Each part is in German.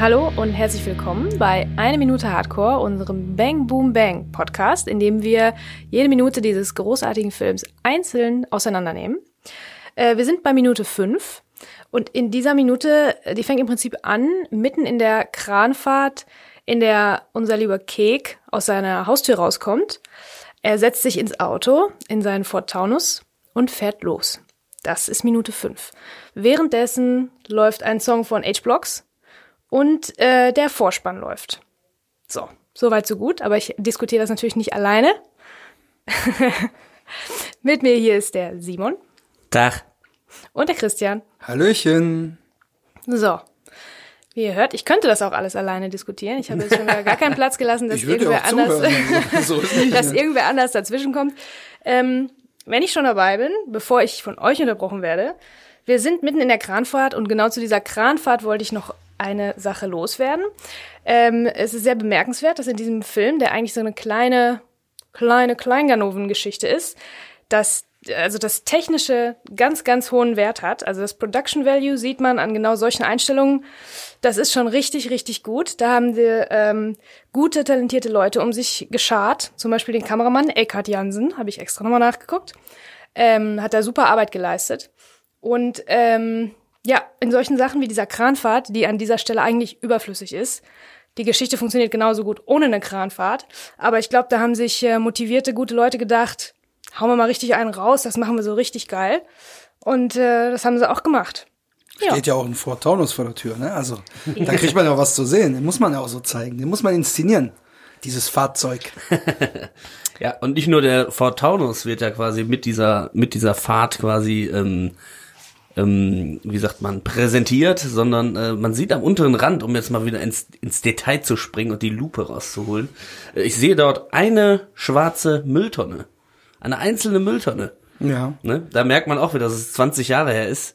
Hallo und herzlich willkommen bei Eine Minute Hardcore, unserem Bang Boom Bang Podcast, in dem wir jede Minute dieses großartigen Films einzeln auseinandernehmen. Äh, wir sind bei Minute 5 und in dieser Minute, die fängt im Prinzip an, mitten in der Kranfahrt, in der unser lieber Kek aus seiner Haustür rauskommt. Er setzt sich ins Auto, in seinen Ford Taunus und fährt los. Das ist Minute 5. Währenddessen läuft ein Song von H-Blocks und äh, der Vorspann läuft. So, soweit so gut, aber ich diskutiere das natürlich nicht alleine. Mit mir hier ist der Simon. Tag. Und der Christian. Hallöchen. So. Wie ihr hört, ich könnte das auch alles alleine diskutieren. Ich habe jetzt schon gar keinen Platz gelassen, dass irgendwer anders, so nicht, dass ne? irgendwer anders dazwischen kommt. Ähm, wenn ich schon dabei bin, bevor ich von euch unterbrochen werde, wir sind mitten in der Kranfahrt und genau zu dieser Kranfahrt wollte ich noch eine Sache loswerden. Ähm, es ist sehr bemerkenswert, dass in diesem Film, der eigentlich so eine kleine, kleine Kleinganoven-Geschichte ist, dass also das technische ganz, ganz hohen Wert hat. Also das Production Value sieht man an genau solchen Einstellungen. Das ist schon richtig, richtig gut. Da haben wir ähm, gute, talentierte Leute um sich geschart. Zum Beispiel den Kameramann Eckhard Jansen, habe ich extra nochmal nachgeguckt. Ähm, hat da super Arbeit geleistet. Und ähm, ja, in solchen Sachen wie dieser Kranfahrt, die an dieser Stelle eigentlich überflüssig ist, die Geschichte funktioniert genauso gut ohne eine Kranfahrt. Aber ich glaube, da haben sich äh, motivierte, gute Leute gedacht, hauen wir mal richtig einen raus, das machen wir so richtig geil. Und äh, das haben sie auch gemacht. Ja. Steht ja auch ein Ford Taunus vor der Tür, ne? Also, da kriegt man ja was zu sehen. Den muss man ja auch so zeigen. Den muss man inszenieren. Dieses Fahrzeug. Ja, und nicht nur der Ford Taunus wird ja quasi mit dieser, mit dieser Fahrt quasi, ähm, ähm, wie sagt man, präsentiert, sondern äh, man sieht am unteren Rand, um jetzt mal wieder ins, ins Detail zu springen und die Lupe rauszuholen, äh, ich sehe dort eine schwarze Mülltonne. Eine einzelne Mülltonne. Ja. Ne? Da merkt man auch wieder, dass es 20 Jahre her ist.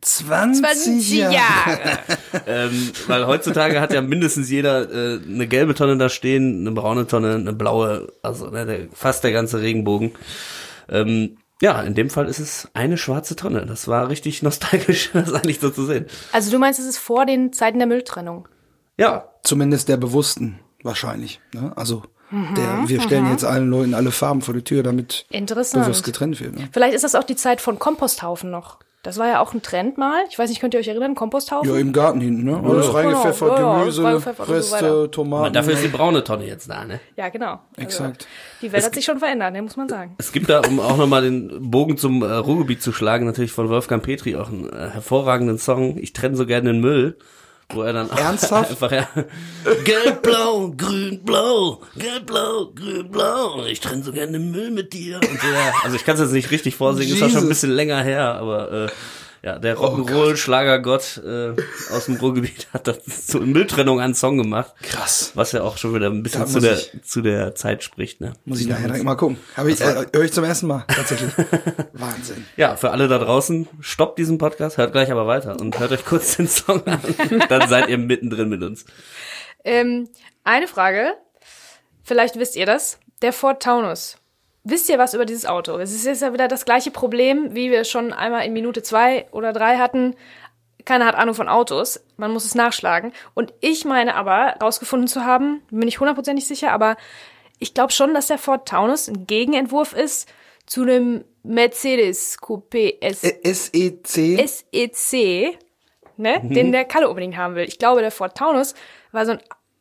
20, 20 Jahre. Jahre. ähm, weil heutzutage hat ja mindestens jeder äh, eine gelbe Tonne da stehen, eine braune Tonne, eine blaue, also ne, der, fast der ganze Regenbogen. Ähm, ja, in dem Fall ist es eine schwarze Tonne. Das war richtig nostalgisch, das eigentlich so zu sehen. Also du meinst, es ist vor den Zeiten der Mülltrennung? Ja, Zumindest der Bewussten, wahrscheinlich. Ne? Also, Mhm, der, wir stellen jetzt allen Leuten alle Farben vor die Tür, damit Interessant. bewusst getrennt wird. Ne? Vielleicht ist das auch die Zeit von Komposthaufen noch. Das war ja auch ein Trend mal. Ich weiß nicht, könnt ihr euch erinnern, Komposthaufen? Ja, im Garten hinten, ne? Alles genau. reingepfeffert, Ja, ja, Gemüse, so Reste, weiter. Tomaten. aber dafür ist die braune Tonne jetzt da, ne? Ja, genau. Also, Exakt. Die Welt hat sich schon verändert, ne, muss man sagen. Es gibt da, um auch nochmal den Bogen zum äh, Ruhrgebiet zu schlagen, natürlich von Wolfgang Petri auch einen äh, hervorragenden Song. Ich trenne so gerne den Müll. Wo er dann Ernsthaft? einfach ja, gelb-blau, grün-blau, gelb-blau, grün-blau. Ich trenne so gerne Müll mit dir. Und so, ja. Also ich kann es jetzt nicht richtig vorsingen, ist auch schon ein bisschen länger her, aber äh, ja, der Rock'n'Roll-Schlagergott äh, aus dem Ruhrgebiet hat das zur Mülltrennung einen Song gemacht. Krass. Was ja auch schon wieder ein bisschen zu der, ich- zu der Zeit spricht, ne? Muss ich nachher direkt mal gucken. Hab ich, äh, höre ich zum ersten Mal, tatsächlich. Wahnsinn. Ja, für alle da draußen, stoppt diesen Podcast, hört gleich aber weiter und hört euch kurz den Song an. Dann seid ihr mittendrin mit uns. Ähm, eine Frage. Vielleicht wisst ihr das. Der Ford Taunus. Wisst ihr was über dieses Auto? Es ist jetzt ja wieder das gleiche Problem, wie wir schon einmal in Minute zwei oder drei hatten. Keiner hat Ahnung von Autos. Man muss es nachschlagen. Und ich meine aber, rausgefunden zu haben, bin ich hundertprozentig sicher, aber ich glaube schon, dass der Ford Taunus ein Gegenentwurf ist zu einem Mercedes Coupé S Ä- SEC. SEC, ne, den der Kalle unbedingt haben will. Ich glaube, der Ford Taunus war so ein,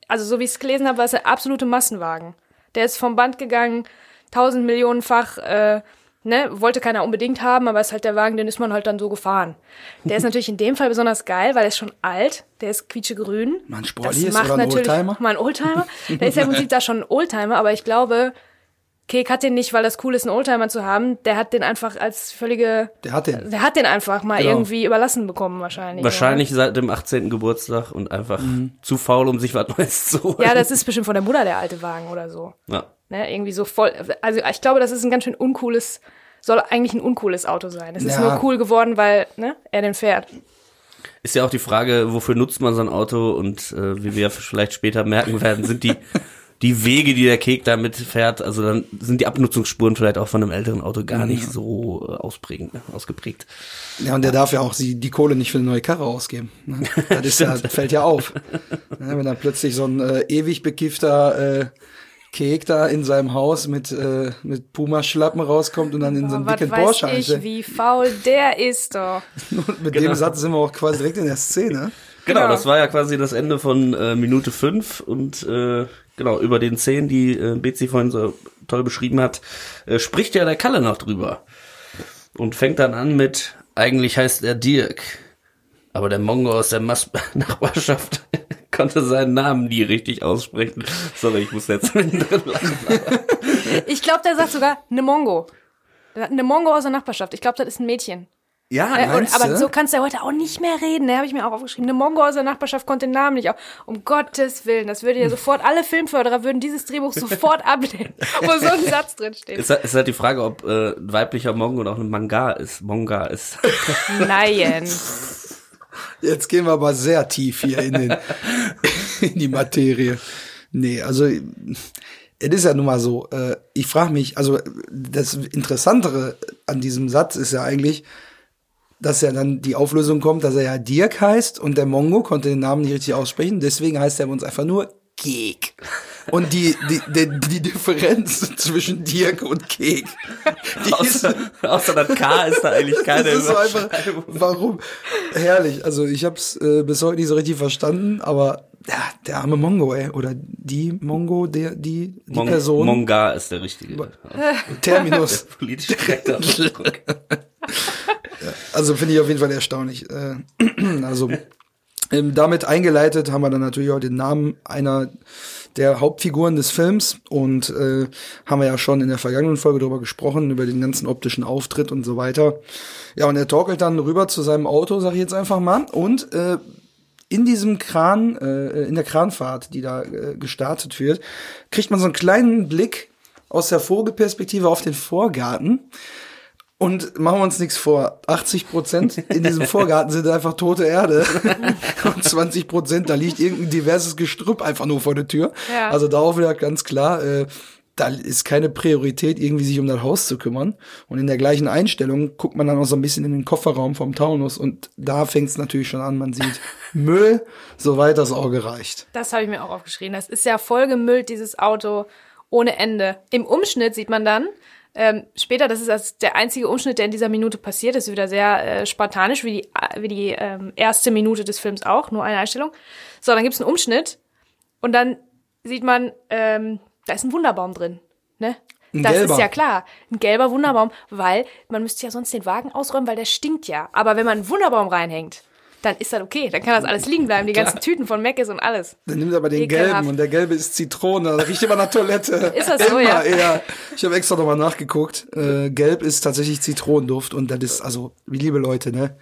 also so wie ich es gelesen habe, war es ein absolute Massenwagen. Der ist vom Band gegangen, tausend Millionenfach, äh, ne, wollte keiner unbedingt haben, aber ist halt der Wagen, den ist man halt dann so gefahren. Der ist natürlich in dem Fall besonders geil, weil er ist schon alt, der ist quietschegrün. Mal ein Sportli ist macht oder ein natürlich Oldtimer? mal ein Oldtimer. Der ist ja im Prinzip da schon ein Oldtimer, aber ich glaube, Kek hat den nicht, weil das cool ist, einen Oldtimer zu haben. Der hat den einfach als völlige, Der hat den. der hat den einfach mal Genau. irgendwie überlassen bekommen wahrscheinlich. Wahrscheinlich seit dem 18. Geburtstag und einfach zu faul, um sich was Neues zu holen. Ja, Ja, das ist bestimmt von der Mutter der alte Wagen oder so. Ja. Ne, irgendwie so voll. Also ich glaube, das ist ein ganz schön uncooles, soll eigentlich ein uncooles Auto sein. Es ist Ja. nur cool geworden, weil ne, er den fährt. Ist ja auch die Frage, wofür nutzt man so ein Auto und äh, wie wir vielleicht später merken werden, sind die die Wege, die der Kek da mitfährt, also dann sind die Abnutzungsspuren vielleicht auch von einem älteren Auto gar nicht so äh, ausprägend, ne, ausgeprägt. Ja, und der darf ja auch die, die Kohle nicht für eine neue Karre ausgeben. Ne? Das ist ja, fällt ja auf. Ja, wenn dann plötzlich so ein äh, ewig bekiffter äh, Kek da in seinem Haus mit, äh, mit Puma-Schlappen rauskommt und dann in so Oh, was dicken weiß Porsche ich, wie faul der ist doch. Und mit Genau. dem Satz sind wir auch quasi direkt in der Szene. Genau, Genau. das war ja quasi das Ende von äh, Minute fünf und äh, genau, über den Szenen, die äh, Betsy vorhin so toll beschrieben hat, äh, spricht ja der Kalle noch drüber. Und fängt dann an mit, eigentlich heißt er Dirk. Aber der Mongo aus der Mas Nachbarschaft konnte seinen Namen nie richtig aussprechen. Sorry, ich muss jetzt mittendrin lachen. Ich glaube, der sagt sogar ne Mongo. Eine Mongo aus der Nachbarschaft. Ich glaube, das ist ein Mädchen. Ja, Äh, und, aber so kannst du ja heute auch nicht mehr reden. Da habe ich mir auch aufgeschrieben. Eine Mongo aus der Nachbarschaft konnte den Namen nicht auf. Um Gottes Willen, das würde ja sofort, alle Filmförderer würden dieses Drehbuch sofort ablehnen, wo so ein Satz drin steht. Es ist halt die Frage, ob äh, ein weiblicher Mongo auch ein Manga ist. Monga ist. Nein. Jetzt gehen wir aber sehr tief hier in, den, in die Materie. Nee, also es ist ja nun mal so. Äh, ich frage mich, also das Interessantere an diesem Satz ist ja eigentlich, dass ja dann die Auflösung kommt, dass er ja Dirk heißt und der Mongo konnte den Namen nicht richtig aussprechen, deswegen heißt er bei uns einfach nur Kek. Und die, die, die, die Differenz zwischen Dirk und Kek, die ist, außer, außer das K ist da eigentlich keine das ist so einfach, warum? Herrlich. Also ich habe es äh, bis heute nicht so richtig verstanden, aber ja, der arme Mongo, ey, oder die Mongo, der, die, die Mon Person, Monga ist der richtige. Terminus. Politische korrekte Ausdruck. Also finde ich auf jeden Fall erstaunlich. Äh, also ähm, damit eingeleitet haben wir dann natürlich auch den Namen einer der Hauptfiguren des Films und äh, haben wir ja schon in der vergangenen Folge darüber gesprochen, über den ganzen optischen Auftritt und so weiter. Ja, und er torkelt dann rüber zu seinem Auto, sag ich jetzt einfach mal, und äh, in diesem Kran, äh, in der Kranfahrt, die da äh, gestartet wird, kriegt man so einen kleinen Blick aus der Vogelperspektive auf den Vorgarten. Und machen wir uns nichts vor, 80 Prozent in diesem Vorgarten sind einfach tote Erde. Und 20 Prozent, da liegt irgendein diverses Gestrüpp einfach nur vor der Tür. Ja. Also darauf wieder ganz klar, äh, da ist keine Priorität, irgendwie sich um das Haus zu kümmern. Und in der gleichen Einstellung guckt man dann auch so ein bisschen in den Kofferraum vom Taunus und da fängt es natürlich schon an, man sieht Müll, soweit das Auge reicht. Das habe ich mir auch aufgeschrieben. Das ist ja vollgemüllt, dieses Auto, ohne Ende. Im Umschnitt sieht man dann, ähm, später, das ist das der einzige Umschnitt, der in dieser Minute passiert, das ist wieder sehr äh, spartanisch, wie die, wie die ähm, erste Minute des Films auch, nur eine Einstellung. So, dann gibt's einen Umschnitt und dann sieht man, ähm, da ist ein Wunderbaum drin. Ne? Ein das gelber. ist ja klar, ein gelber Wunderbaum, weil man müsste ja sonst den Wagen ausräumen, weil der stinkt ja. Aber wenn man einen Wunderbaum reinhängt, dann ist das okay. Dann kann das alles liegen bleiben, die ganzen Tüten von Mc's und alles. Dann nimmt er aber den Ekelhaft. gelben und der gelbe ist Zitrone, da riecht immer nach Toilette. Ist das so, immer, ja? Ich habe extra nochmal nachgeguckt. Äh, gelb ist tatsächlich Zitronenduft und das ist, also, wie liebe Leute, ne?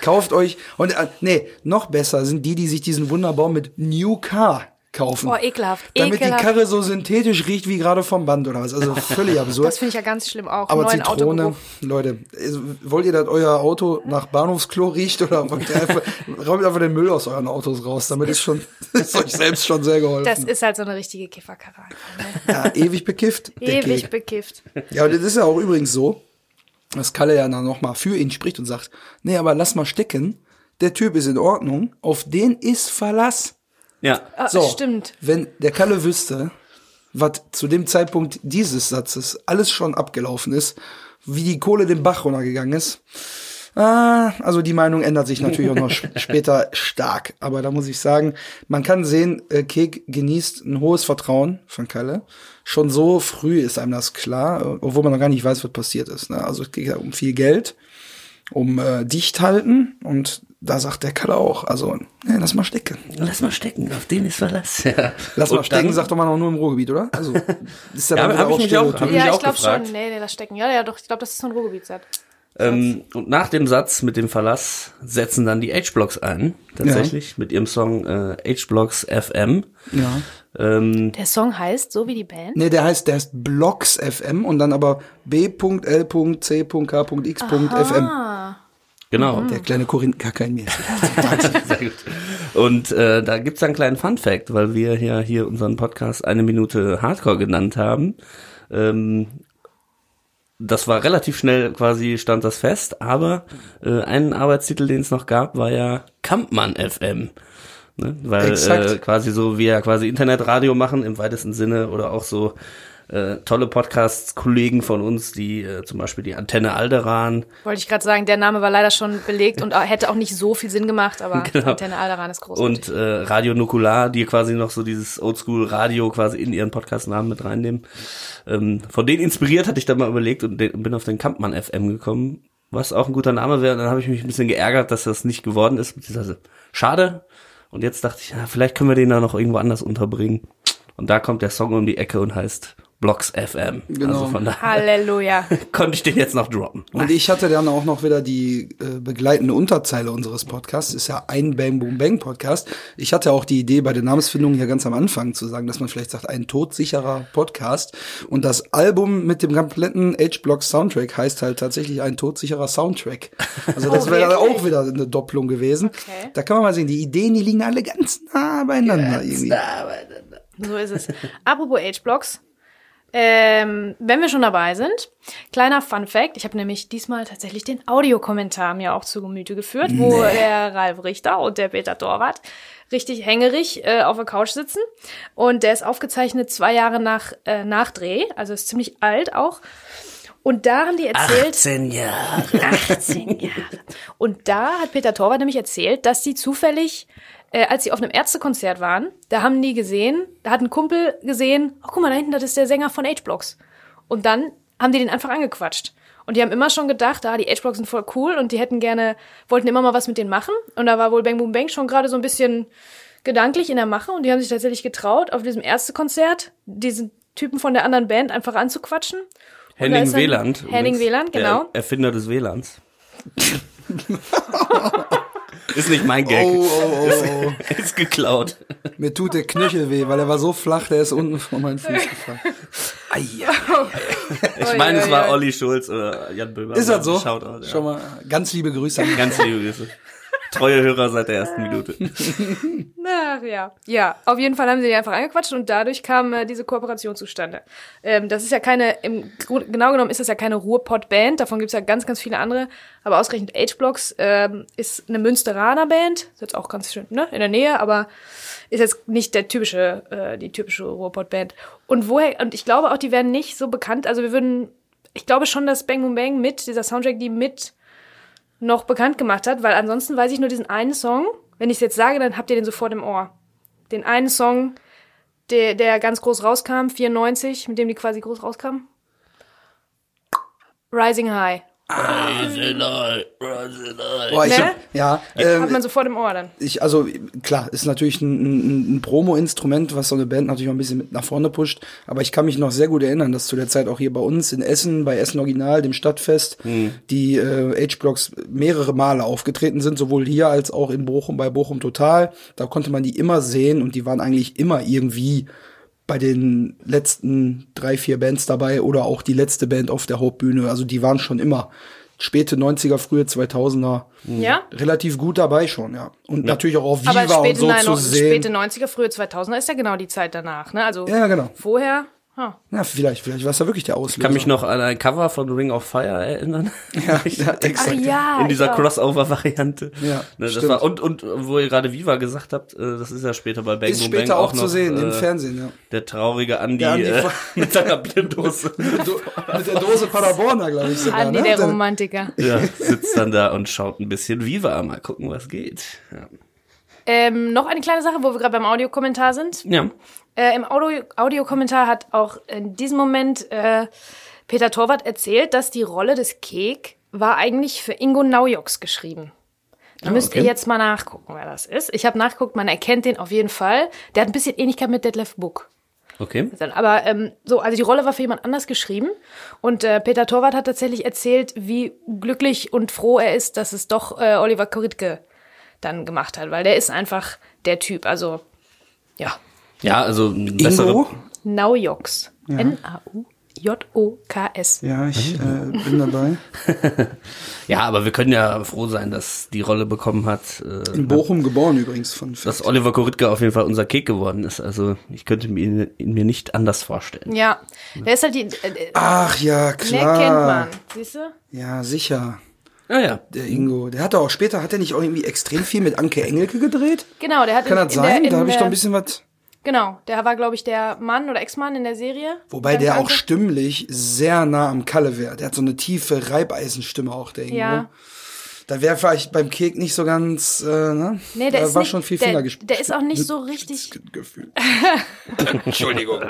Kauft euch, und äh, nee, noch besser sind die, die sich diesen Wunderbaum mit New Car kaufen. Boah, ekelhaft. Damit ekelhaft. die Karre so synthetisch riecht wie gerade vom Band oder was. Also völlig absurd. Das finde ich ja ganz schlimm auch. Aber Neuen Zitrone, Autogeruch. Leute, also, wollt ihr, dass euer Auto nach Bahnhofsklo riecht oder wollt ihr einfach, räumt einfach den Müll aus euren Autos raus? Damit ist schon, ist euch selbst schon sehr geholfen. Das ist halt so eine richtige Kifferkarre. Ne? ja, ewig bekifft. Ewig bekifft. Ja, und das ist ja auch übrigens so, dass Kalle ja dann nochmal für ihn spricht und sagt, nee, aber lass mal stecken. Der Typ ist in Ordnung. Auf den ist Verlass. Ja. Ah, So, Stimmt. wenn der Kalle wüsste, was zu dem Zeitpunkt dieses Satzes alles schon abgelaufen ist, wie die Kohle den Bach runtergegangen ist, ah, also die Meinung ändert sich natürlich auch noch sp- später stark. Aber da muss ich sagen, man kann sehen, äh, Kek genießt ein hohes Vertrauen von Kalle. Schon so früh ist einem das klar, äh, obwohl man noch gar nicht weiß, was passiert ist. Ne? Also es geht ja um viel Geld, um äh, dicht halten und da sagt der Kalle auch, also, nee, lass mal stecken. Lass mal stecken, auf den ist Verlass. Ja. Lass mal Und stecken, dann- sagt doch mal noch nur im Ruhrgebiet, oder? Also, ist ja, Ja, dann hab wieder ich mich auch- hab ich Ja, auch ich glaube schon. Nee, nee, das Stecken. Ja, ja, doch. Ich glaube, das ist so ein Ruhrgebietssatz. Ähm, und nach dem Satz mit dem Verlass setzen dann die H-Blocks ein, tatsächlich, mit ihrem Song äh, H-Blocks FM. Ja. Ähm, Der Song heißt so wie die Band. Nee, der heißt, der heißt Blocks FM und dann aber B.L.C.K.X.FM. Genau. Der kleine Korinthenkacker in mir. Sehr gut. Und äh, da gibt's einen kleinen Fun Fact, weil wir ja hier unseren Podcast eine Minute Hardcore genannt haben. Ähm, das war relativ schnell quasi stand das fest, aber äh, einen Arbeitstitel, den es noch gab, war ja Kampmann FM. Ne? Weil Exakt. äh, quasi so wie ja quasi Internetradio machen im weitesten Sinne oder auch so äh, tolle Podcasts-Kollegen von uns, die äh, zum Beispiel die Antenne Alderan, Wollte ich gerade sagen, der Name war leider schon belegt und hätte auch nicht so viel Sinn gemacht, aber Genau. Antenne Alderan ist großartig. und äh, Radio Nukular, die quasi noch so dieses Oldschool-Radio quasi in ihren Podcast-Namen mit reinnehmen. Ähm, von denen inspiriert hatte ich dann mal überlegt und bin auf den Kampmann FM gekommen, was auch ein guter Name wäre. Und dann habe ich mich ein bisschen geärgert, dass das nicht geworden ist. Beziehungsweise schade. Und jetzt dachte ich, ja, vielleicht können wir den da noch irgendwo anders unterbringen. Und da kommt der Song um die Ecke und heißt Blocks FM. Genau. Also von daher Halleluja. konnte ich den jetzt noch droppen. Und ich hatte dann auch noch wieder die äh, begleitende Unterzeile unseres Podcasts. Ist ja ein Bang Boom Bang Podcast. Ich hatte auch die Idee bei der Namensfindung hier ganz am Anfang zu sagen, dass man vielleicht sagt, ein todsicherer Podcast. Und das Album mit dem kompletten H-Block Soundtrack heißt halt tatsächlich ein todsicherer Soundtrack. Also das Oh, wäre wirklich? auch wieder eine Doppelung gewesen. Okay. Da kann man mal sehen, die Ideen, die liegen alle ganz nah beieinander irgendwie. So ist es. Apropos H-Blocks. Ähm, wenn wir schon dabei sind, kleiner Fun Fact, ich habe nämlich diesmal tatsächlich den Audiokommentar mir auch zu Gemüte geführt, wo der Ralf Richter und der Peter Torwart richtig hängerig äh, auf der Couch sitzen. Und der ist aufgezeichnet zwei Jahre nach äh, Nachdreh, also ist ziemlich alt auch. Und da haben die erzählt, 18 Jahre. 18 Jahre. Und da hat Peter Torwart nämlich erzählt, dass die zufällig, äh, als sie auf einem Ärztekonzert waren, da haben die gesehen, da hat ein Kumpel gesehen, oh guck mal, da hinten, das ist der Sänger von H-Blocks. Und dann haben die den einfach angequatscht. Und die haben immer schon gedacht, ah, die H-Blocks sind voll cool und die hätten gerne, wollten immer mal was mit denen machen. Und da war wohl Bang Boom Bang schon gerade so ein bisschen gedanklich in der Mache und die haben sich tatsächlich getraut, auf diesem Ärztekonzert diesen Typen von der anderen Band einfach anzuquatschen. Henning Wieland. Henning Wieland, genau. Der Erfinder des WLANs. Ist nicht mein Gag. Oh, oh, oh, oh. Ist geklaut. Mir tut der Knöchel weh, weil er war so flach, der ist unten vor meinen Fuß gefallen. Ei, Ich meine, es war Olli Schulz oder Jan Böhmer. Ist das so? Shoutout, ja. Schon mal ganz liebe Grüße an Ganz liebe Grüße. Treue Hörer seit der ersten Minute. Ach ja. Ja, auf jeden Fall haben sie die einfach angequatscht und dadurch kam äh, diese Kooperation zustande. Ähm, das ist ja keine, im Grund, genau genommen ist das ja keine Ruhrpott-Band, davon gibt's ja ganz, ganz viele andere, aber ausgerechnet H-Blocks ähm, ist eine Münsteraner Band, ist jetzt auch ganz schön, ne, in der Nähe, aber ist jetzt nicht der typische, äh, die typische Ruhrpott-Band. Und woher, und ich glaube auch, die werden nicht so bekannt, also wir würden, ich glaube schon, dass Bang Boom Bang mit, dieser Soundtrack, die mit noch bekannt gemacht hat, weil ansonsten weiß ich nur diesen einen Song. Wenn ich es jetzt sage, dann habt ihr den sofort im Ohr. Den einen Song, der, der ganz groß rauskam, 94, mit dem die quasi groß rauskam. Rising High. Boah, ich Ne? hab, ja, Hat ähm, man sofort im Ohr dann. ich, also klar, ist natürlich ein, ein, ein Promo-Instrument, was so eine Band natürlich auch ein bisschen mit nach vorne pusht. Aber ich kann mich noch sehr gut erinnern, dass zu der Zeit auch hier bei uns in Essen, bei Essen Original, dem Stadtfest, die äh, H-Blocks mehrere Male aufgetreten sind, sowohl hier als auch in Bochum, bei Bochum Total. Da konnte man die immer sehen und die waren eigentlich immer irgendwie bei den letzten drei, vier Bands dabei oder auch die letzte Band auf der Hauptbühne. Also die waren schon immer späte 90er, frühe 2000er Ja? relativ gut dabei schon, ja. Und natürlich auch auf Viva Aber und späte, so nein, zu sehen. späte 90er, frühe 2000er ist ja genau die Zeit danach, ne? Also Ja, genau. vorher, ha. Ja, vielleicht, vielleicht war es ja wirklich der Auslöser. Ich kann mich noch an ein Cover von Ring of Fire erinnern. Ja, ja Ach exakt. ja, in dieser auch. Crossover-Variante. Ja, ne, das war, und, und wo ihr gerade Viva gesagt habt, äh, das ist ja später bei Bang Ist Boom später Bang auch, noch, zu sehen im äh, Fernsehen, ja. Der traurige Andi, Der Andi äh, mit seiner Bierdose. Do mit der Dose Paderborner, glaube ich sogar. Andi, ne? der Romantiker. ja, sitzt dann da und schaut ein bisschen Viva, mal gucken, was geht. Ja. Ähm, noch eine kleine Sache, wo wir gerade beim Audiokommentar sind. ja. Äh, Im Audio Audiokommentar hat auch in diesem Moment äh, Peter Torwart erzählt, dass die Rolle des Kek war eigentlich für Ingo Naujoks geschrieben. Da müsst okay. ihr jetzt mal nachgucken, wer das ist. Ich habe nachgeguckt, man erkennt den auf jeden Fall. Der hat ein bisschen Ähnlichkeit mit Detlef Book. Okay. Aber ähm, so, also die Rolle war für jemand anders geschrieben. Und äh, Peter Torwart hat tatsächlich erzählt, wie glücklich und froh er ist, dass es doch äh, Oliver Koritke dann gemacht hat, weil der ist einfach der Typ. Also, ja, Ja, also bessere? Naujoks. N-A-U. J-O-K-S. Ja, ich äh, bin dabei. Ja, aber wir können ja froh sein, dass die Rolle bekommen hat, äh, In Bochum geboren übrigens von dass Oliver Koritke auf jeden Fall unser Kek geworden ist. Also ich könnte mir ihn, ihn mir nicht anders vorstellen. Ja, der ist halt die. Äh, Ach ja, klar. kennt man. Siehst du? Ja, sicher. Ah ja. Der Ingo. Der hat doch auch später, hat er nicht auch irgendwie extrem viel mit Anke Engelke gedreht? Genau, der hat Kann in, das in sein? Der, in da habe ich doch ein bisschen was. Genau, der war, glaube ich, der Mann oder Ex-Mann in der Serie. Wobei der auch stimmlich sehr nah am Kalle wäre. Der hat so eine tiefe Reibeisenstimme auch, der Ingo. Ja. Da wäre vielleicht beim Kek nicht so ganz, äh, ne? Nee, der da ist war nicht, schon viel der, Fingergespiel. der ist auch nicht so richtig, Gefühl. Entschuldigung.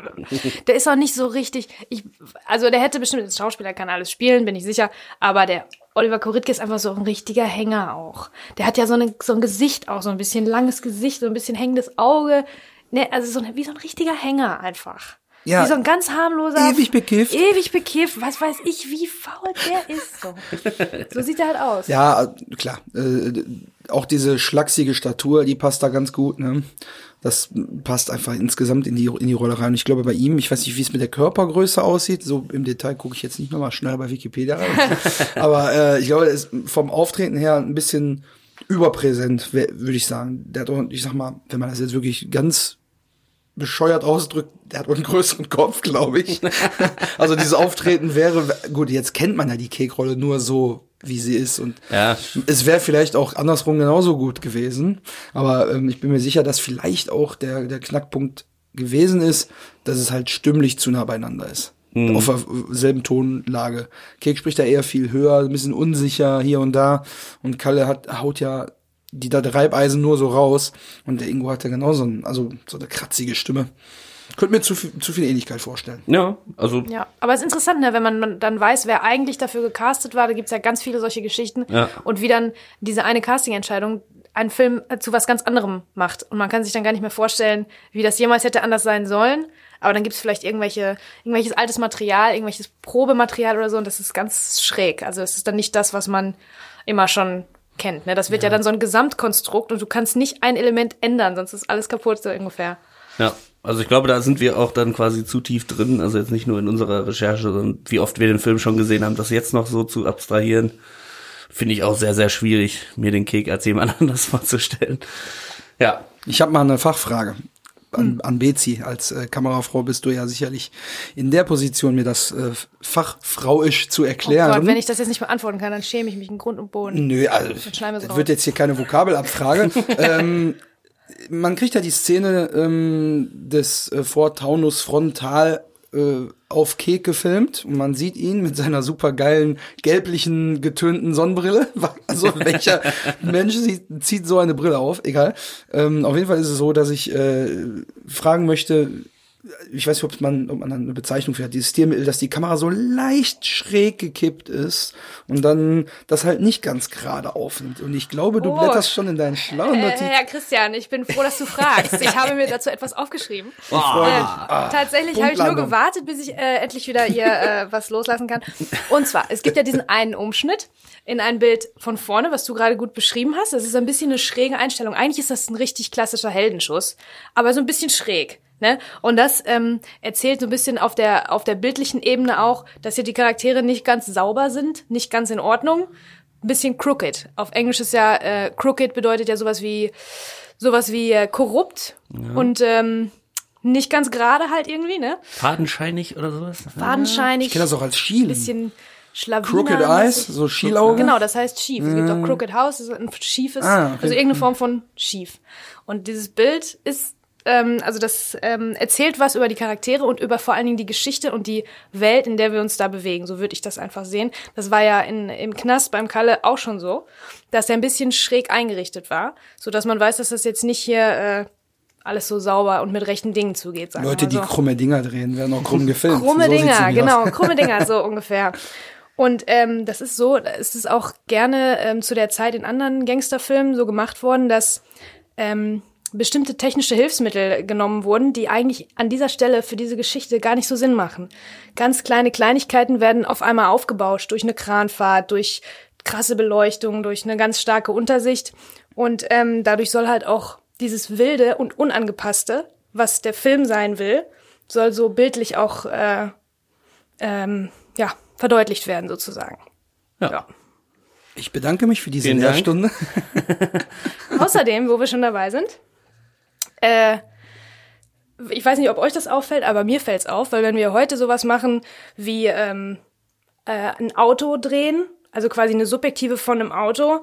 der ist auch nicht so richtig, ich, also der hätte bestimmt, als Schauspieler kann alles spielen, bin ich sicher, aber der Oliver Koritke ist einfach so ein richtiger Hänger auch. Der hat ja so, eine, so ein Gesicht auch, so ein bisschen langes Gesicht, so ein bisschen hängendes Auge, ne, also so ein, wie so ein richtiger Hänger einfach. Ja. Wie so ein ganz harmloser. Ewig bekifft. Ewig bekifft. Was weiß ich, wie faul der ist. So, so sieht er halt aus. Ja, klar. Äh, auch diese schlachsige Statur, die passt da ganz gut, ne? Das passt einfach insgesamt in die, in die Rolle rein. Ich glaube, bei ihm, ich weiß nicht, wie es mit der Körpergröße aussieht. So im Detail gucke ich jetzt nicht nochmal schnell bei Wikipedia rein. Aber äh, ich glaube, er ist vom Auftreten her ein bisschen überpräsent, würde ich sagen. Der hat auch, ich sag mal, wenn man das jetzt wirklich ganz bescheuert ausdrückt, der hat auch einen größeren Kopf, glaube ich. also dieses Auftreten wäre, gut, jetzt kennt man ja die Kekrolle nur so, wie sie ist und Ja. es wäre vielleicht auch andersrum genauso gut gewesen, aber ähm, ich bin mir sicher, dass vielleicht auch der, der Knackpunkt gewesen ist, dass es halt stimmlich zu nah beieinander ist. Auf derselben Tonlage. Kek spricht da eher viel höher, ein bisschen unsicher hier und da. Und Kalle hat, haut ja die da Reibeisen nur so raus. Und der Ingo hat ja genauso ein, also so eine kratzige Stimme. Könnte mir zu viel, zu viel Ähnlichkeit vorstellen. Ja, also Ja, aber es ist interessant, ne, wenn man dann weiß, wer eigentlich dafür gecastet war. Da gibt's ja ganz viele solche Geschichten. Ja. Und wie dann diese eine Casting-Entscheidung einen Film zu was ganz anderem macht. Und man kann sich dann gar nicht mehr vorstellen, wie das jemals hätte anders sein sollen. Aber dann gibt's vielleicht irgendwelche, irgendwelches altes Material, irgendwelches Probematerial oder so. Und das ist ganz schräg. Also es ist dann nicht das, was man immer schon kennt. Ne? Das wird ja. dann so ein Gesamtkonstrukt und du kannst nicht ein Element ändern, sonst ist alles kaputt so ungefähr. Ja, also ich glaube, da sind wir auch dann quasi zu tief drin, also jetzt nicht nur in unserer Recherche, sondern wie oft wir den Film schon gesehen haben, das jetzt noch so zu abstrahieren, finde ich auch sehr, sehr schwierig, mir den Kek als jemand anders vorzustellen. Ja, Ich habe mal eine Fachfrage an, an Bezi. Als äh, Kamerafrau bist du ja sicherlich in der Position, mir das äh, fachfrauisch zu Oh erklären. Gott, wenn ich das jetzt nicht beantworten kann, dann schäme ich mich in Grund und Boden. Nö, also das wird jetzt hier keine Vokabelabfrage. ähm, man kriegt ja die Szene ähm, des äh, Ford Taunus frontal äh, auf Kek gefilmt und man sieht ihn mit seiner super geilen gelblichen getönten Sonnenbrille. Also welcher Mensch zieht so eine Brille auf? Egal. Ähm, auf jeden Fall ist es so, dass ich äh, fragen möchte, ich weiß nicht, ob man, ob man da eine Bezeichnung für hat, dieses Stilmittel, dass die Kamera so leicht schräg gekippt ist und dann das halt nicht ganz gerade aufnimmt. Und ich glaube, du Oh. blätterst schon in deinen schlauen Äh, Notizen. Herr Christian, ich bin froh, dass du fragst. Ich habe mir dazu etwas aufgeschrieben. Ich freue mich. Äh, tatsächlich habe ich nur gewartet, bis ich äh, endlich wieder hier äh, was loslassen kann. Und zwar, es gibt ja diesen einen Umschnitt in ein Bild von vorne, was du gerade gut beschrieben hast. Das ist ein bisschen eine schräge Einstellung. Eigentlich ist das ein richtig klassischer Heldenschuss, aber so ein bisschen schräg. Ne? Und das ähm, erzählt so ein bisschen auf der, auf der bildlichen Ebene auch, dass hier die Charaktere nicht ganz sauber sind, nicht ganz in Ordnung. Ein bisschen crooked. Auf Englisch ist ja, äh, crooked bedeutet ja sowas wie, sowas wie äh, korrupt und ähm, nicht ganz gerade halt irgendwie, ne? fadenscheinig oder sowas. Fadenscheinig, Ich kenne das auch als Schielen. bisschen Schlawiner. Crooked Eyes, so Schielaugen. Genau, das heißt schief. Es gibt auch Crooked House, das ist ein schiefes, Ah, okay. also irgendeine Form von schief. Und dieses Bild ist, ähm, also das ähm, erzählt was über die Charaktere und über vor allen Dingen die Geschichte und die Welt, in der wir uns da bewegen. So würde ich das einfach sehen. Das war ja in, im Knast beim Kalle auch schon so, dass er ein bisschen schräg eingerichtet war, so dass man weiß, dass das jetzt nicht hier äh, alles so sauber und mit rechten Dingen zugeht. Leute, die so. krumme Dinger drehen, werden auch krumm gefilmt. Krumme So Dinger, genau, krumme Dinger, so ungefähr. Und ähm, das ist so, es ist auch gerne ähm, zu der Zeit in anderen Gangsterfilmen so gemacht worden, dass ähm, bestimmte technische Hilfsmittel genommen wurden, die eigentlich an dieser Stelle für diese Geschichte gar nicht so Sinn machen. Ganz kleine Kleinigkeiten werden auf einmal aufgebauscht durch eine Kranfahrt, durch krasse Beleuchtung, durch eine ganz starke Untersicht. Und ähm, dadurch soll halt auch dieses Wilde und Unangepasste, was der Film sein will, soll so bildlich auch äh, ähm, ja, verdeutlicht werden sozusagen. Ja. Ja. Ich bedanke mich für diese Vielen. Lehrstunde. Außerdem, wo wir schon dabei sind, äh, ich weiß nicht, ob euch das auffällt, aber mir fällt's auf, weil wenn wir heute sowas machen wie ähm, äh, ein Auto drehen, also quasi eine Subjektive von einem Auto,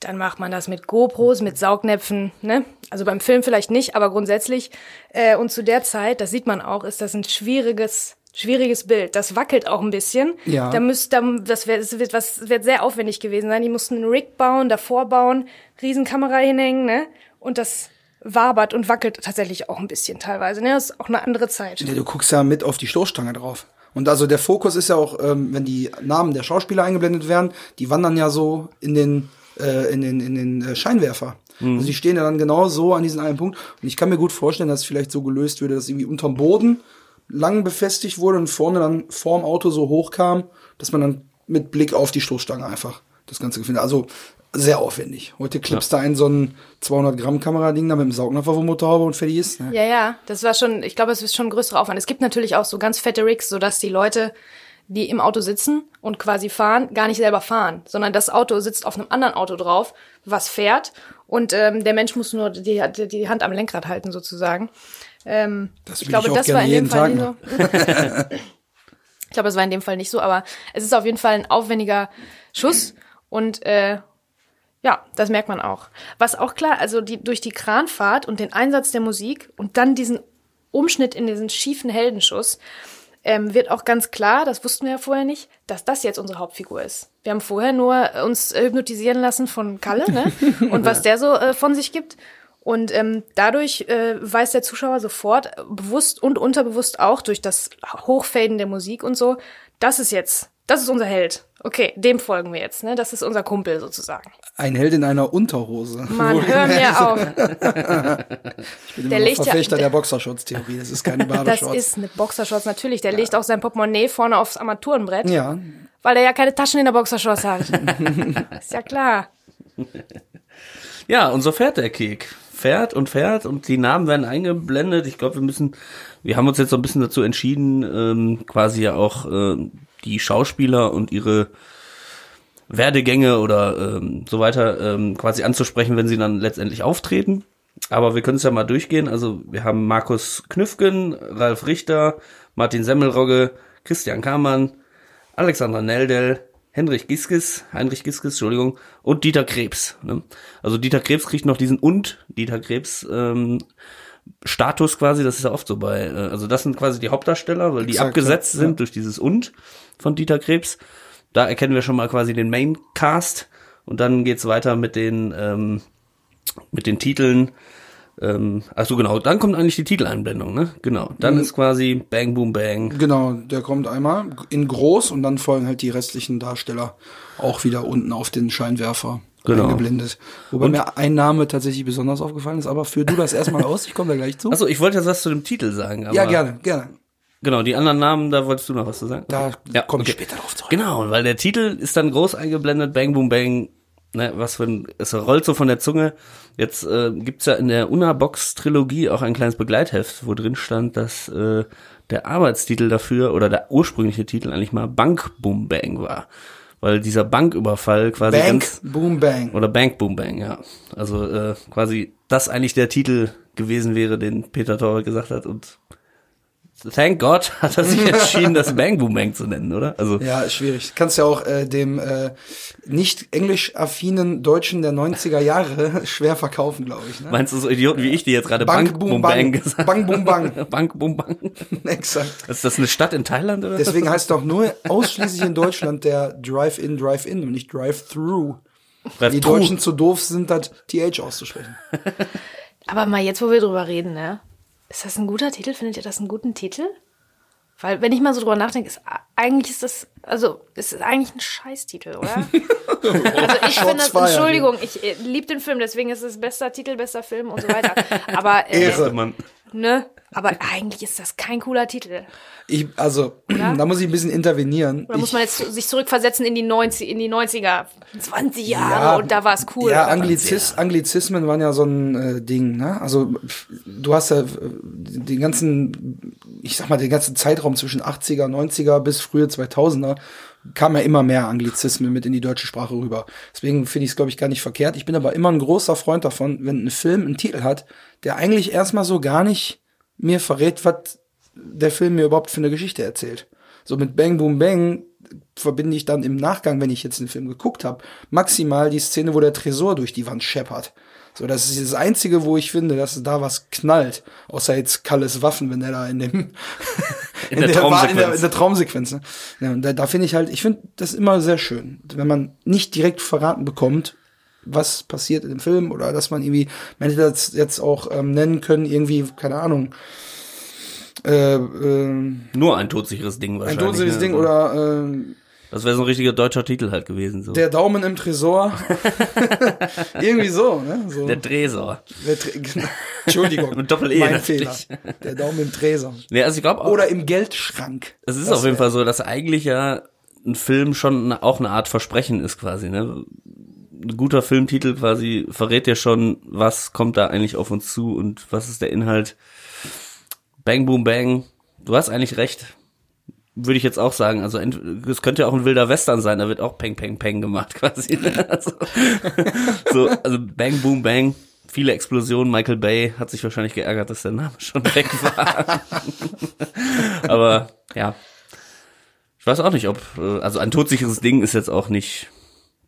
dann macht man das mit GoPros, mit Saugnäpfen, ne? Also beim Film vielleicht nicht, aber grundsätzlich. Äh, und zu der Zeit, das sieht man auch, ist das ein schwieriges, schwieriges Bild. Das wackelt auch ein bisschen. Ja. Da müsst, da, das, wär, das wird, was, wird sehr aufwendig gewesen sein. Die mussten einen Rig bauen, davor bauen, Riesenkamera hinhängen, ne? Und das wabert und wackelt tatsächlich auch ein bisschen teilweise. Ne? Das ist auch eine andere Zeit. Ja, du guckst ja mit auf die Stoßstange drauf. Und also der Fokus ist ja auch, ähm, wenn die Namen der Schauspieler eingeblendet werden, die wandern ja so in den äh, in den in den äh, Scheinwerfer. Also die stehen ja dann genau so an diesem einen Punkt. Und ich kann mir gut vorstellen, dass es vielleicht so gelöst würde, dass irgendwie unterm Boden lang befestigt wurde und vorne dann vorm Auto so hoch kam, dass man dann mit Blick auf die Stoßstange einfach das Ganze findet. Also sehr aufwendig. Heute klippst du ein so ein 200 Gramm Kamerading da mit dem Saugnapf auf der Motorhaube und fertig ist. Ne? Ja, ja, das war schon, ich glaube, es ist schon ein größerer Aufwand. Es gibt natürlich auch so ganz fette Rigs, sodass die Leute, die im Auto sitzen und quasi fahren, gar nicht selber fahren, sondern das Auto sitzt auf einem anderen Auto drauf, was fährt und ähm, der Mensch muss nur die, die, die Hand am Lenkrad halten sozusagen. Ähm, Das ich will ich glaube, auch das gerne war in dem Fall Tag nicht so. ich glaube, es war in dem Fall nicht so, aber es ist auf jeden Fall ein aufwendiger Schuss und äh, ja, das merkt man auch. Was auch klar, also die, durch die Kranfahrt und den Einsatz der Musik und dann diesen Umschnitt in diesen schiefen Heldenschuss, ähm, wird auch ganz klar, das wussten wir ja vorher nicht, dass das jetzt unsere Hauptfigur ist. Wir haben vorher nur äh, uns äh, hypnotisieren lassen von Kalle, ne? Und was der so äh, von sich gibt. Und ähm, dadurch äh, weiß der Zuschauer sofort, äh, bewusst und unterbewusst auch durch das Hochfaden der Musik und so, das ist jetzt, das ist unser Held. Okay, dem folgen wir jetzt, ne? Das ist unser Kumpel sozusagen. Ein Held in einer Unterhose. Mann, hör mir auf. Ich bin Der immer noch legt ja- Verfechter der- der Boxershorts-Theorie. Das ist keine Das Badeshorts. ist eine Boxershorts, natürlich. Der legt auch sein Portemonnaie vorne aufs Armaturenbrett, ja, weil er ja keine Taschen in der Boxershorts hat. ist ja klar. Ja, und so fährt der Kek. Fährt und fährt und die Namen werden eingeblendet. Ich glaube, wir müssen, wir haben uns jetzt so ein bisschen dazu entschieden, ähm, quasi ja auch ähm, die Schauspieler und ihre Werdegänge oder ähm, so weiter ähm, quasi anzusprechen, wenn sie dann letztendlich auftreten. Aber wir können es ja mal durchgehen. Also wir haben Markus Knüffgen, Ralf Richter, Martin Semmelrogge, Christian Kamann, Alexandra Neldel, Henrich Giskes, Heinrich Giskes, Entschuldigung, und Dieter Krebs. Ne? Also Dieter Krebs kriegt noch diesen und Dieter Krebs ähm, Status quasi, das ist ja oft so bei, äh, also das sind quasi die Hauptdarsteller, weil die Exakt, abgesetzt ja. sind durch dieses und von Dieter Krebs. Da erkennen wir schon mal quasi den Maincast und dann geht's weiter mit den ähm, mit den Titeln. Ähm, ach so genau, dann kommt eigentlich die Titeleinblendung, ne? Genau, dann Mhm. ist quasi Bang Boom Bang. genau. Der kommt einmal in groß und dann folgen halt die restlichen Darsteller auch wieder unten auf den Scheinwerfer Genau. eingeblendet. Wobei mir ein Name tatsächlich besonders aufgefallen ist, aber führ du das erstmal aus. Ich komme da gleich zu. Achso, ich wollte jetzt was zu dem Titel sagen, aber ja, gerne, gerne. Genau, die anderen Namen, da wolltest du noch was zu sagen? Da Ja, komme ich okay. später drauf zurück. Genau, weil der Titel ist dann groß eingeblendet, Bang Boom Bang, ne, was für ein, es rollt so von der Zunge. Jetzt äh, gibt's ja in der Una-Box-Trilogie auch ein kleines Begleitheft, wo drin stand, dass äh, der Arbeitstitel dafür oder der ursprüngliche Titel eigentlich mal Bank Boom Bang war. Weil dieser Banküberfall quasi Bank, ganz Boom, Bang. oder Bank Boom Bang, ja. Also äh, quasi das eigentlich der Titel gewesen wäre, den Peter Torwart gesagt hat und thank God hat er sich entschieden, das Bang Boom Bang zu nennen, oder? Also Ja, ist schwierig. Kannst ja auch äh, dem äh, nicht englisch-affinen Deutschen der 90er Jahre schwer verkaufen, glaube ich. Ne? meinst du so Idioten wie ich, die jetzt gerade Bank, Bank, Boom, Bang. Bang gesagt Bang, Boom, Bang. Bank Boom Bang. Exakt. Ist das eine Stadt in Thailand oder? Deswegen heißt doch nur ausschließlich in Deutschland der Drive-In, Drive-In und nicht Drive-Through. Drive Die. Deutschen zu doof sind, das TH auszusprechen. Aber mal jetzt, wo wir drüber reden, ne? Ist das ein guter Titel? Findet ihr das einen guten Titel? Weil, wenn ich mal so drüber nachdenke, ist eigentlich ist das, also, es ist eigentlich ein Scheißtitel, oder? also ich finde das, Entschuldigung, ich äh, liebe den Film, deswegen ist es bester Titel, bester Film und so weiter. Aber, äh, Ehre. Mann. Ne? Aber eigentlich ist das kein cooler Titel. Ich, also, da muss ich ein bisschen intervenieren. Oder ich, muss man jetzt sich zurückversetzen in die 90, in die 90er, 20 Jahre Ja, und da war es cool. Ja, Anglizis, Anglizismen waren ja so ein äh, Ding, ne? Also du hast ja äh, den ganzen ich sag mal, den ganzen Zeitraum zwischen 80er, 90er bis frühe 2000er kam ja immer mehr Anglizismen mit in die deutsche Sprache rüber. Deswegen finde ich es, glaube ich, gar nicht verkehrt. Ich bin aber immer ein großer Freund davon, wenn ein Film einen Titel hat, der eigentlich erstmal so gar nicht mir verrät, was der Film mir überhaupt für eine Geschichte erzählt. So mit Bang Boom Bang verbinde ich dann im Nachgang, wenn ich jetzt den Film geguckt habe, maximal die Szene, wo der Tresor durch die Wand scheppert. So, das ist das Einzige, wo ich finde, dass da was knallt. Außer jetzt Kalles Waffen, wenn er da in dem In der Traumsequenz. in der, in der Traumsequenz. Ne? Ja, und da, da finde ich halt, ich finde das immer sehr schön, wenn man nicht direkt verraten bekommt, was passiert in dem Film oder dass man irgendwie, man hätte das jetzt auch ähm, nennen können, irgendwie, keine Ahnung, äh, äh, Nur ein todsicheres Ding ein wahrscheinlich. todsicheres ne? Ding oder äh, Das wäre so ein richtiger deutscher Titel halt gewesen. So. der Daumen im Tresor. irgendwie so, ne? So. Der Tresor. Der Tre genau. Entschuldigung, Mit Doppel-E mein Fehler. Der Daumen im Tresor. Nee, also ich glaube auch, Oder im Geldschrank. es ist Das auf jeden wär- Fall so, dass eigentlich ja ein Film schon auch eine Art Versprechen ist quasi, ne? Ein guter Filmtitel quasi verrät dir schon, was kommt da eigentlich auf uns zu und was ist der Inhalt. Bang Boom Bang. Du hast eigentlich recht. Würde ich jetzt auch sagen. Also es könnte ja auch ein wilder Western sein, da wird auch Peng Peng Peng gemacht quasi. ne? Also, so, also Bang Boom Bang. Viele Explosionen. Michael Bay hat sich wahrscheinlich geärgert, dass der Name schon weg war. Aber ja, ich weiß auch nicht, ob, äh, also ein todsicheres Ding ist jetzt auch nicht,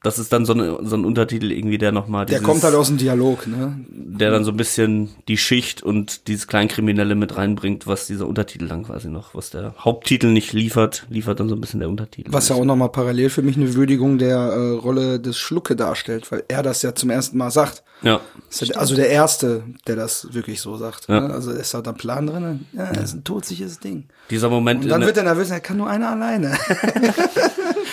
das ist dann so, eine, so ein Untertitel irgendwie, der nochmal Der kommt halt aus dem Dialog, ne? der dann so ein bisschen die Schicht und dieses Kleinkriminelle mit reinbringt, was dieser Untertitel dann quasi noch, was der Haupttitel nicht liefert, liefert dann so ein bisschen der Untertitel. Was ja auch nochmal parallel für mich eine Würdigung der äh, Rolle des Schlucke darstellt, weil er das ja zum ersten Mal sagt. Ja, ja der- also der Erste, der das wirklich so sagt. Ja. Ne? Also ist da ein Plan drin. Ja, das ist ein todsicheres Ding. dieser Moment, Und dann wird er nervös, er kann nur einer alleine.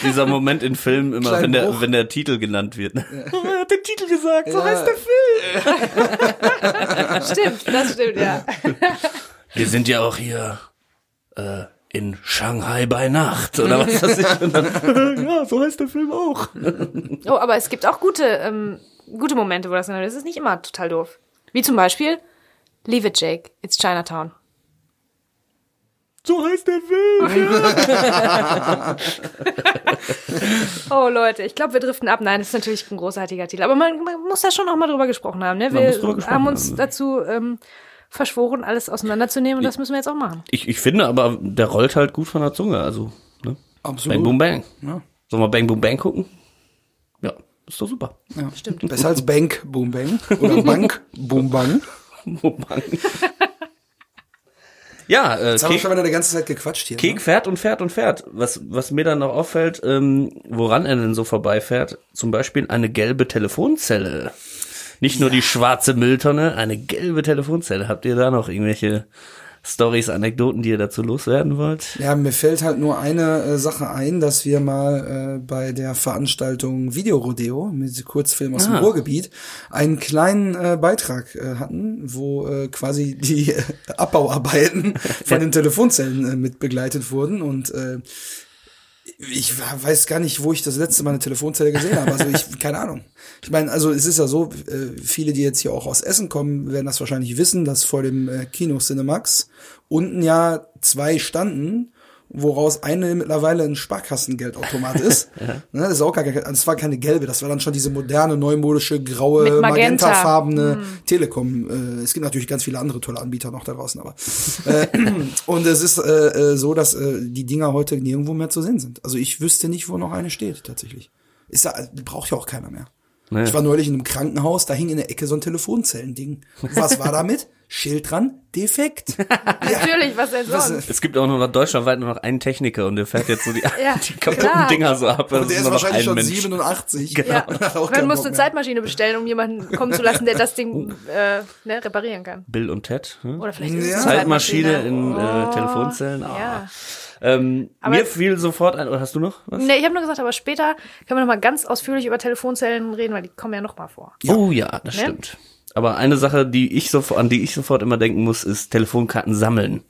dieser Moment in Filmen immer, Kleinen wenn der, Bruch. wenn der Titel genannt wird. Ne? er hat den Titel gesagt, so Ja. heißt der Film. Stimmt, das stimmt, ja. Wir sind ja auch hier äh, in Shanghai bei Nacht oder was das ist. Und dann, ja, so heißt der Film auch. Oh, aber es gibt auch gute, ähm, gute Momente, wo das genannt wird. Das ist nicht immer total doof. Wie zum Beispiel Leave it, Jake. It's Chinatown. So heißt der Film. Oh Leute, ich glaube, wir driften ab. Nein, das ist natürlich ein großartiger Titel. Aber man, man muss da schon auch mal drüber gesprochen haben. Ne? Wir gesprochen haben uns haben. dazu ähm, verschworen, alles auseinanderzunehmen und das müssen wir jetzt auch machen. Ich, ich finde aber, der rollt halt gut von der Zunge. Also, ne? Absolut. Bang Boom Bang. Ja. Sollen wir Bang Boom Bang gucken? Ja, ist doch super. Ja. Stimmt. Besser als Bank Boom Bang oder Bank Boom Bang. Boom Bang. ja, äh, Jetzt haben wir schon wieder die ganze Zeit gequatscht hier. Kek ne? fährt und fährt und fährt. Was, was mir dann noch auffällt, ähm, woran er denn so vorbeifährt, zum Beispiel eine gelbe Telefonzelle. Nicht nur die schwarze Mülltonne, eine gelbe Telefonzelle. Habt ihr da noch irgendwelche Stories, Anekdoten, die ihr dazu loswerden wollt? Ja, mir fällt halt nur eine äh, Sache ein, dass wir mal äh, bei der Veranstaltung Videorodeo mit Kurzfilm aus dem Ah. Ruhrgebiet einen kleinen äh, Beitrag äh, hatten, wo äh, quasi die äh, Abbauarbeiten von den Telefonzellen äh, mit begleitet wurden und ich weiß gar nicht, wo ich das letzte Mal eine Telefonzelle gesehen habe. Also ich, keine Ahnung. Ich meine, also es ist ja so, äh, viele, die jetzt hier auch aus Essen kommen, werden das wahrscheinlich wissen, dass vor dem äh, Kino Cinemax unten ja zwei standen, woraus eine mittlerweile ein Sparkassengeldautomat ist. ne, das ist auch gar kein, das war keine gelbe, das war dann schon diese moderne, neumodische, graue, Mit Magenta. magentafarbene Telekom. Äh, es gibt natürlich ganz viele andere tolle Anbieter noch da draußen, aber äh, und es ist äh, äh, so, dass äh, die Dinger heute nirgendwo mehr zu sehen sind. Also ich wüsste nicht, wo noch eine steht tatsächlich. Ist da, braucht ja auch keiner mehr. Naja. Ich war neulich in einem Krankenhaus, da hing in der Ecke so ein Telefonzellending. Was war damit? Schild dran, defekt. Ja, Natürlich, was denn sonst? Es gibt auch nur noch deutschlandweit nur noch einen Techniker und der fährt jetzt so die, Ja, die kaputten klar. Dinger so ab. Das und der ist nur noch wahrscheinlich ein schon Mensch. 87. Ja. Und hat auch Man muss eine. Zeitmaschine bestellen, um jemanden kommen zu lassen, der das Ding äh, ne, reparieren kann. Bill und Ted. Hm? Oder vielleicht ist Ja. eine Zeitmaschine in äh, Oh, Telefonzellen. Ah. Ja. Ähm, Aber- mir fiel sofort ein, oder hast du noch was? Nee, ich habe nur gesagt, aber später können wir noch mal ganz ausführlich über Telefonzellen reden, weil die kommen ja noch mal vor. Oh ja, das Ne? stimmt. Aber eine Sache, die ich sofort, an die ich sofort immer denken muss, ist Telefonkarten sammeln.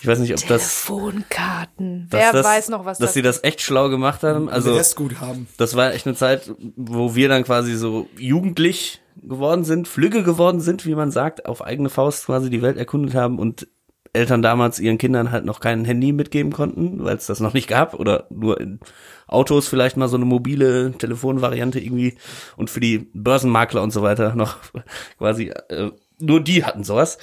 Ich weiß nicht, ob das, Telefonkarten. Wer das, weiß noch, was dass das sie das echt schlau gemacht haben. Also Also Restgut haben. das war echt eine Zeit, wo wir dann quasi so jugendlich geworden sind, flügge geworden sind, wie man sagt, auf eigene Faust quasi die Welt erkundet haben und Eltern damals ihren Kindern halt noch kein Handy mitgeben konnten, weil es das noch nicht gab oder nur in Autos vielleicht mal so eine mobile Telefonvariante irgendwie und für die Börsenmakler und so weiter noch quasi äh, nur die hatten sowas.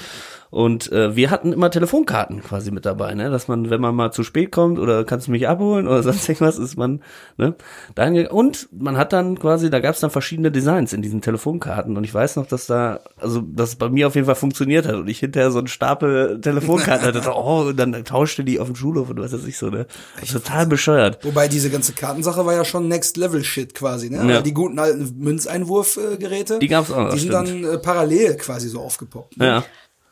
Und äh, wir hatten immer Telefonkarten quasi mit dabei, ne? Dass man, wenn man mal zu spät kommt oder kannst du mich abholen oder sonst irgendwas, ist man, ne? Dann, und man hat dann quasi, da gab es dann verschiedene Designs in diesen Telefonkarten. Und ich weiß noch, dass da, also dass bei mir auf jeden Fall funktioniert hat und ich hinterher so einen Stapel Telefonkarten hatte, oh, und dann tauschte die auf dem Schulhof und was weiß ich so, ne? Total bescheuert. Wobei diese ganze Kartensache war ja schon Next Level Shit quasi, ne? Ja. Die guten alten Münzeinwurfgeräte, Die gab's auch noch, Die sind stimmt. dann äh, parallel quasi so aufgepoppt. ne? Ja.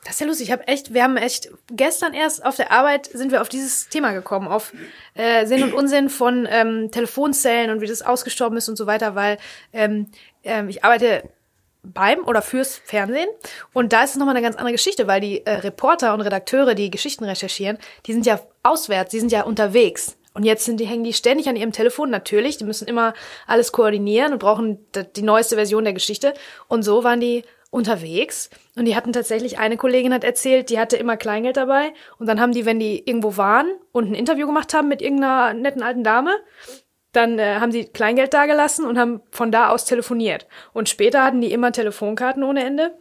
Das ist ja lustig. Ich habe echt, wir haben echt gestern erst auf der Arbeit sind wir auf dieses Thema gekommen, auf äh, Sinn und Unsinn von ähm, Telefonzellen und wie das ausgestorben ist und so weiter, weil ähm, ähm, ich arbeite beim oder fürs Fernsehen und da ist es nochmal eine ganz andere Geschichte, weil die äh, Reporter und Redakteure, die Geschichten recherchieren, die sind ja auswärts, die sind ja unterwegs. Und jetzt sind die, hängen die ständig an ihrem Telefon, natürlich. Die müssen immer alles koordinieren und brauchen die neueste Version der Geschichte. Und so waren die unterwegs. Und die hatten tatsächlich, eine Kollegin hat erzählt, die hatte immer Kleingeld dabei. Und dann haben die, wenn die irgendwo waren und ein Interview gemacht haben mit irgendeiner netten alten Dame, dann äh, haben sie Kleingeld dagelassen und haben von da aus telefoniert. Und später hatten die immer Telefonkarten ohne Ende.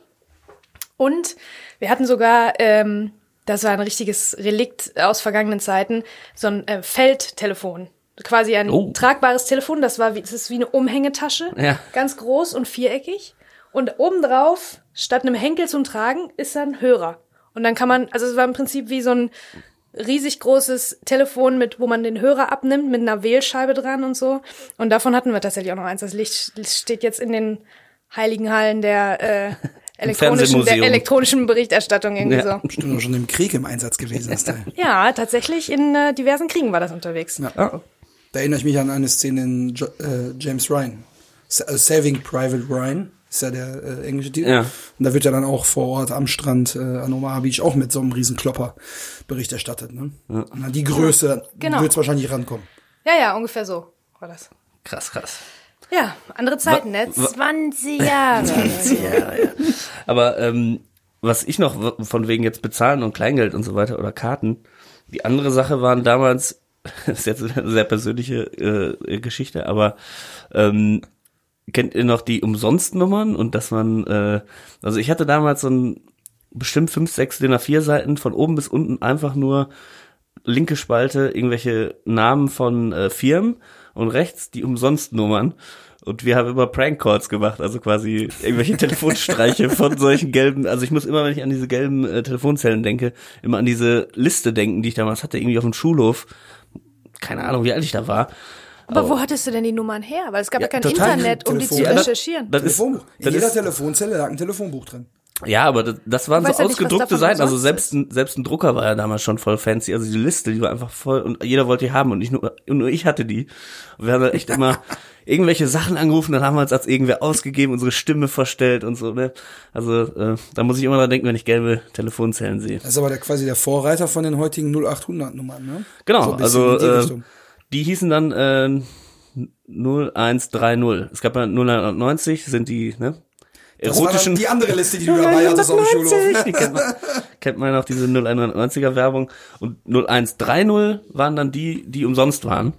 Und wir hatten sogar, ähm, das war ein richtiges Relikt aus vergangenen Zeiten, so ein äh, Feldtelefon. Quasi ein Oh. tragbares Telefon, das war wie, das ist wie eine Umhängetasche, Ja. ganz groß und viereckig. Und obendrauf, statt einem Henkel zum Tragen, ist da ein Hörer. Und dann kann man, also es war im Prinzip wie so ein riesig großes Telefon mit, wo man den Hörer abnimmt, mit einer Wählscheibe dran und so. Und davon hatten wir tatsächlich auch noch eins. Das Licht steht jetzt in den heiligen Hallen der äh, elektronischen, der elektronischen Berichterstattung irgendwie Ja. so. Stimmt, auch schon im Krieg im Einsatz gewesen, Teil. Ja, tatsächlich in äh, diversen Kriegen war das unterwegs. Ja. Ah. Da erinnere ich mich an eine Szene in jo äh, James Ryan. Sa äh, Saving Private Ryan ist ja der äh, englische Titel. Ja. Und da wird ja dann auch vor Ort am Strand äh, an Omaha Beach auch mit so einem riesen Klopper Bericht erstattet. Ne? Und an die Größe Genau. wird es wahrscheinlich rankommen. Ja, ja, ungefähr so war das. Krass, krass. Ja, andere Zeiten, ne? 20 Jahre. Aber ähm, was ich noch von wegen jetzt bezahlen und Kleingeld und so weiter oder Karten, die andere Sache waren damals, das ist jetzt eine sehr persönliche äh, Geschichte, aber ähm, kennt ihr noch die Umsonstnummern und dass man, äh, also ich hatte damals so ein bestimmt fünf, sechs DIN A4 Seiten von oben bis unten einfach nur linke Spalte irgendwelche Namen von äh, Firmen und rechts die Umsonstnummern. Und wir haben immer Prank Calls gemacht, also quasi irgendwelche Telefonstreiche von solchen gelben, also ich muss immer, wenn ich an diese gelben äh, Telefonzellen denke, immer an diese Liste denken, die ich damals hatte, irgendwie auf dem Schulhof. Keine Ahnung, wie alt ich da war. Aber wo hattest du denn die Nummern her? Weil es gab ja, Ja, kein total. Internet, um die zu Telefon. Ja, das- recherchieren. Das ist, Telefonbuch. In das jeder ist, Telefonzelle lag ein Telefonbuch drin. Ja, aber das, das waren so ja nicht, ausgedruckte davon Seiten. Also selbst ein, selbst ein Drucker war ja damals schon voll fancy. Also die Liste, die war einfach voll und jeder wollte die haben und nicht nur, und nur ich hatte die. Und wir haben dann echt immer irgendwelche Sachen angerufen, dann haben wir uns als irgendwer ausgegeben, unsere Stimme verstellt und so, ne? Also äh, da muss ich immer dran denken, wenn ich gelbe Telefonzellen sehe. Das ist aber der, quasi der Vorreiter von den heutigen 0800 Nummern, ne? Genau, So also in die äh, Richtung. Die hießen dann äh, 0130. Es gab ja 090, sind die, ne? Erotischen die andere Liste, die du dabei hattest auf dem Schulhof. Die kennt man, kennt man noch diese 0190er Werbung. Und 0130 waren dann die, die umsonst waren.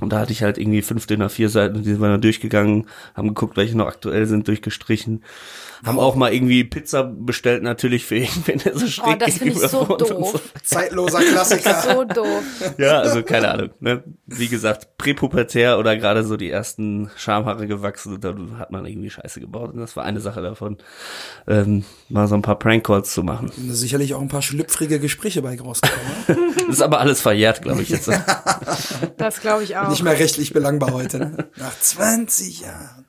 Und da hatte ich halt irgendwie fünf DIN A4 Seiten, die sind wir dann durchgegangen, haben geguckt, welche noch aktuell sind, durchgestrichen. Haben auch mal irgendwie Pizza bestellt, natürlich für irgendwen, der so schräg Oh, das finde ich so doof. Zeitloser Klassiker. So doof. Ja, also keine Ahnung. Ne? Wie gesagt, präpubertär oder gerade so die ersten Schamhaare gewachsen und dann hat man irgendwie Scheiße gebaut. Und das war eine Sache davon, ähm, mal so ein paar Prank-Calls zu machen. Sicherlich auch ein paar schlüpfrige Gespräche bei rausgekommen. ne? Das ist aber alles verjährt, glaube ich jetzt. Das glaube ich auch. Nicht mehr rechtlich belangbar heute. Ne? Nach 20 Jahren.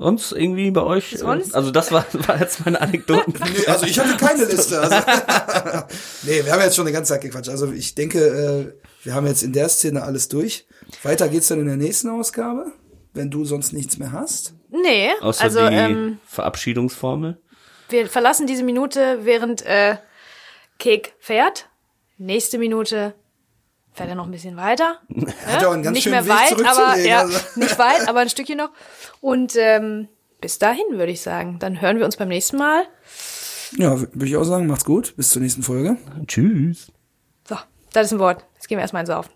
Sonst irgendwie bei euch? Sonst? Äh, also das war, war jetzt meine Anekdoten. Nee, also ich hatte keine Liste. Also. nee, wir haben jetzt schon eine ganze Zeit gequatscht. Also ich denke, äh, wir haben jetzt in der Szene alles durch. Weiter geht's dann in der nächsten Ausgabe, wenn du sonst nichts mehr hast. nee, Außer also die ähm, Verabschiedungsformel. wir verlassen diese Minute, während äh, Kek fährt. Nächste Minute fährt er noch ein bisschen weiter. Hat ja auch einen ganz nicht schönen mehr Weg weit, aber ja, also. nicht weit, aber ein Stückchen noch. Und ähm, bis dahin würde ich sagen, dann hören wir uns beim nächsten Mal Ja, würde ich auch sagen, macht's gut. Bis zur nächsten Folge. Tschüss. So, das ist ein Wort. Jetzt gehen wir erstmal ins Saufen.